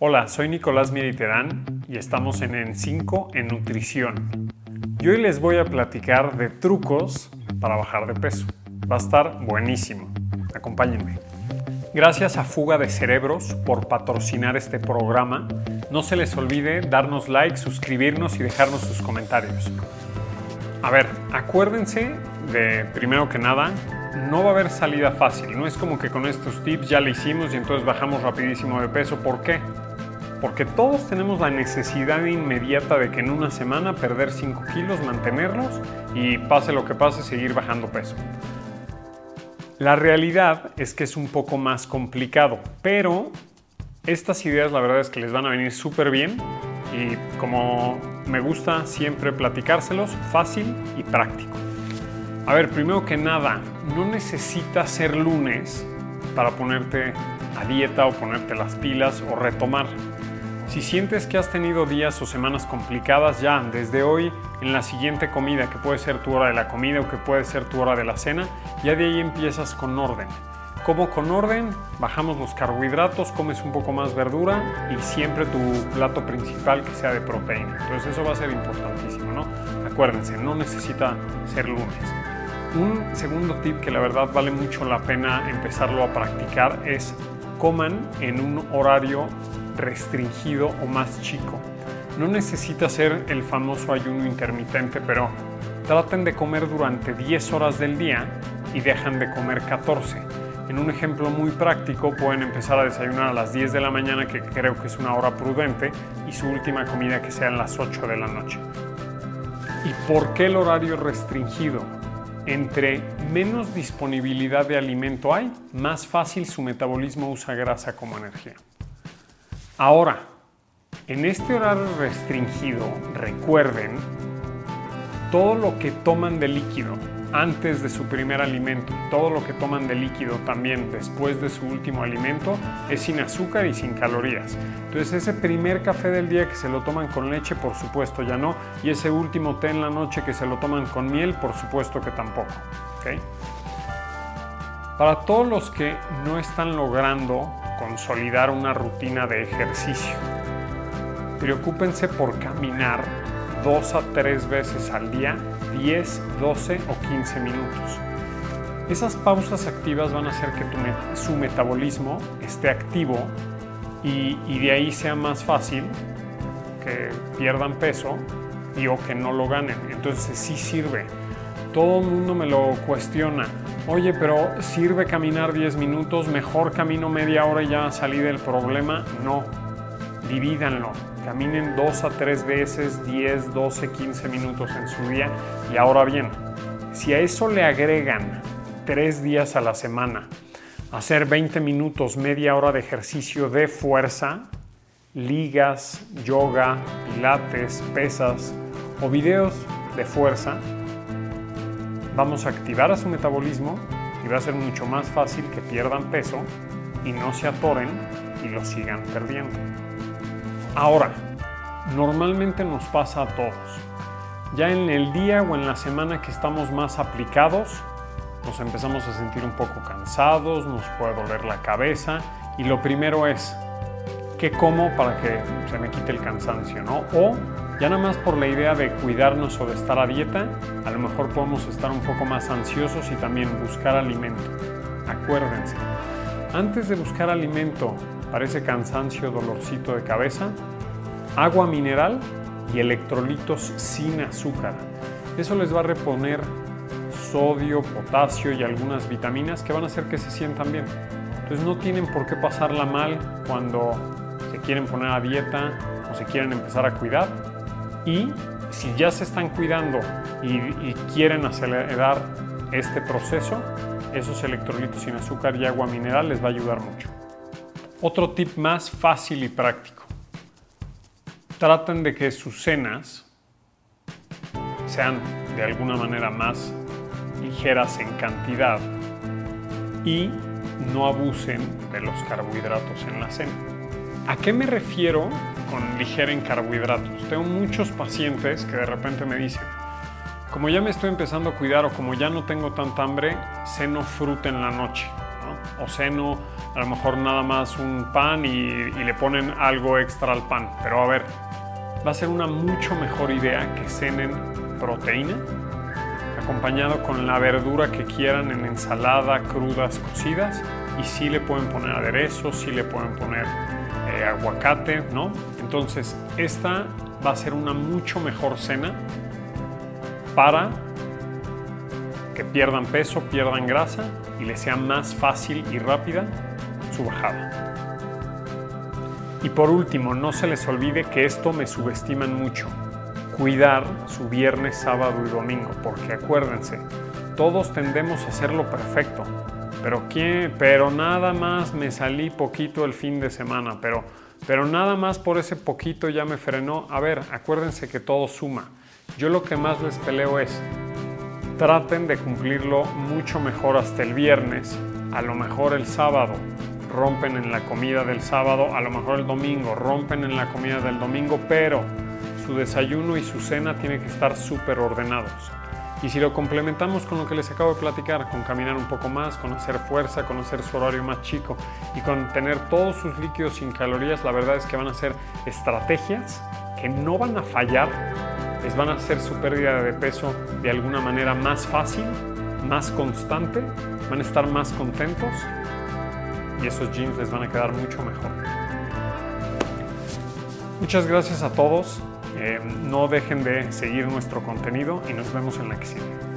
Hola, soy Nicolás Miriterán y estamos en En5 en Nutrición. Y hoy les voy a platicar de trucos para bajar de peso. Va a estar buenísimo. Acompáñenme. Gracias a Fuga de Cerebros por patrocinar este programa. No se les olvide darnos like, suscribirnos y dejarnos sus comentarios. A ver, acuérdense de, primero que nada, no va a haber salida fácil. No es como que con estos tips ya lo hicimos y entonces bajamos rapidísimo de peso. ¿Por qué? Porque todos tenemos la necesidad inmediata de que en una semana perder 5 kilos, mantenerlos y pase lo que pase, seguir bajando peso. La realidad es que es un poco más complicado, pero estas ideas la verdad es que les van a venir súper bien y como me gusta siempre platicárselos, fácil y práctico. A ver, primero que nada, no necesitas ser lunes para ponerte a dieta o ponerte las pilas o retomar. Si sientes que has tenido días o semanas complicadas ya desde hoy en la siguiente comida, que puede ser tu hora de la comida o que puede ser tu hora de la cena, ya de ahí empiezas con orden. Como con orden, bajamos los carbohidratos, comes un poco más verdura y siempre tu plato principal que sea de proteína. Entonces eso va a ser importantísimo, ¿no? Acuérdense, no necesita ser lunes. Un segundo tip que la verdad vale mucho la pena empezarlo a practicar es coman en un horario restringido o más chico. No necesita ser el famoso ayuno intermitente, pero traten de comer durante 10 horas del día y dejan de comer 14. En un ejemplo muy práctico, pueden empezar a desayunar a las 10 de la mañana, que creo que es una hora prudente, y su última comida que sea a las 8 de la noche. ¿Y por qué el horario restringido? Entre menos disponibilidad de alimento hay, más fácil su metabolismo usa grasa como energía. Ahora, en este horario restringido, recuerden todo lo que toman de líquido antes de su primer alimento todo lo que toman de líquido también después de su último alimento es sin azúcar y sin calorías. Entonces ese primer café del día que se lo toman con leche, por supuesto ya no. Y ese último té en la noche que se lo toman con miel, por supuesto que tampoco. Para todos los que no están logrando consolidar una rutina de ejercicio. Preocúpense por caminar dos a tres veces al día, 10, 12 o 15 minutos. Esas pausas activas van a hacer que su metabolismo esté activo y, y, de ahí sea más fácil que pierdan peso y o que no lo ganen. Entonces sí sirve. Todo el mundo me lo cuestiona. Oye, pero ¿sirve caminar 10 minutos? ¿Mejor camino media hora y ya salí del problema? No, divídanlo. Caminen dos a tres veces, 10, 12, 15 minutos en su día. Y ahora bien, si a eso le agregan tres días a la semana, hacer 20 minutos, media hora de ejercicio de fuerza, ligas, yoga, pilates, pesas o videos de fuerza, vamos a activar a su metabolismo y va a ser mucho más fácil que pierdan peso y no se atoren y lo sigan perdiendo. Ahora, normalmente nos pasa a todos. Ya en el día o en la semana que estamos más aplicados, nos empezamos a sentir un poco cansados, nos puede doler la cabeza y lo primero es, ¿qué como para que se me quite el cansancio? ¿no? O ya nada más por la idea de cuidarnos o de estar a dieta, a lo mejor podemos estar un poco más ansiosos y también buscar alimento. Acuérdense, antes de buscar alimento para ese cansancio, dolorcito de cabeza, agua mineral y electrolitos sin azúcar. Eso les va a reponer sodio, potasio y algunas vitaminas que van a hacer que se sientan bien. Entonces no tienen por qué pasarla mal cuando se quieren poner a dieta o se quieren empezar a cuidar y si ya se están cuidando y, quieren acelerar este proceso, esos electrolitos sin azúcar y agua mineral les va a ayudar mucho. Otro tip más fácil y práctico. Traten de que sus cenas sean de alguna manera más ligeras en cantidad y no abusen de los carbohidratos en la cena. ¿A qué me refiero con ligera en carbohidratos? Tengo muchos pacientes que de repente me dicen, como ya me estoy empezando a cuidar o como ya no tengo tanta hambre, ceno fruta en la noche. o seno, a lo mejor nada más un pan y, y le ponen algo extra al pan. Pero a ver, va a ser una mucho mejor idea que cenen proteína acompañado con la verdura que quieran en ensalada, crudas, cocidas y sí le pueden poner aderezo, sí le pueden poner eh, aguacate, ¿no? Entonces, esta va a ser una mucho mejor cena para que pierdan peso, pierdan grasa y les sea más fácil y rápida su bajada. Y por último, no se les olvide que esto me subestiman mucho cuidar su viernes, sábado y domingo, porque acuérdense, todos tendemos a hacerlo perfecto, pero ¿quién? Pero nada más me salí poquito el fin de semana, pero, pero nada más por ese poquito ya me frenó. A ver, acuérdense que todo suma. Yo lo que más les peleo es, traten de cumplirlo mucho mejor hasta el viernes, a lo mejor el sábado, rompen en la comida del sábado, a lo mejor el domingo, rompen en la comida del domingo, pero su desayuno y su cena tienen que estar súper ordenados. Y si lo complementamos con lo que les acabo de platicar, con caminar un poco más, con hacer fuerza, con hacer su horario más chico y con tener todos sus líquidos sin calorías, la verdad es que van a ser estrategias que no van a fallar, les van a hacer su pérdida de peso de alguna manera más fácil, más constante, van a estar más contentos y esos jeans les van a quedar mucho mejor. Muchas gracias a todos. Eh, no dejen de seguir nuestro contenido y nos vemos en la que.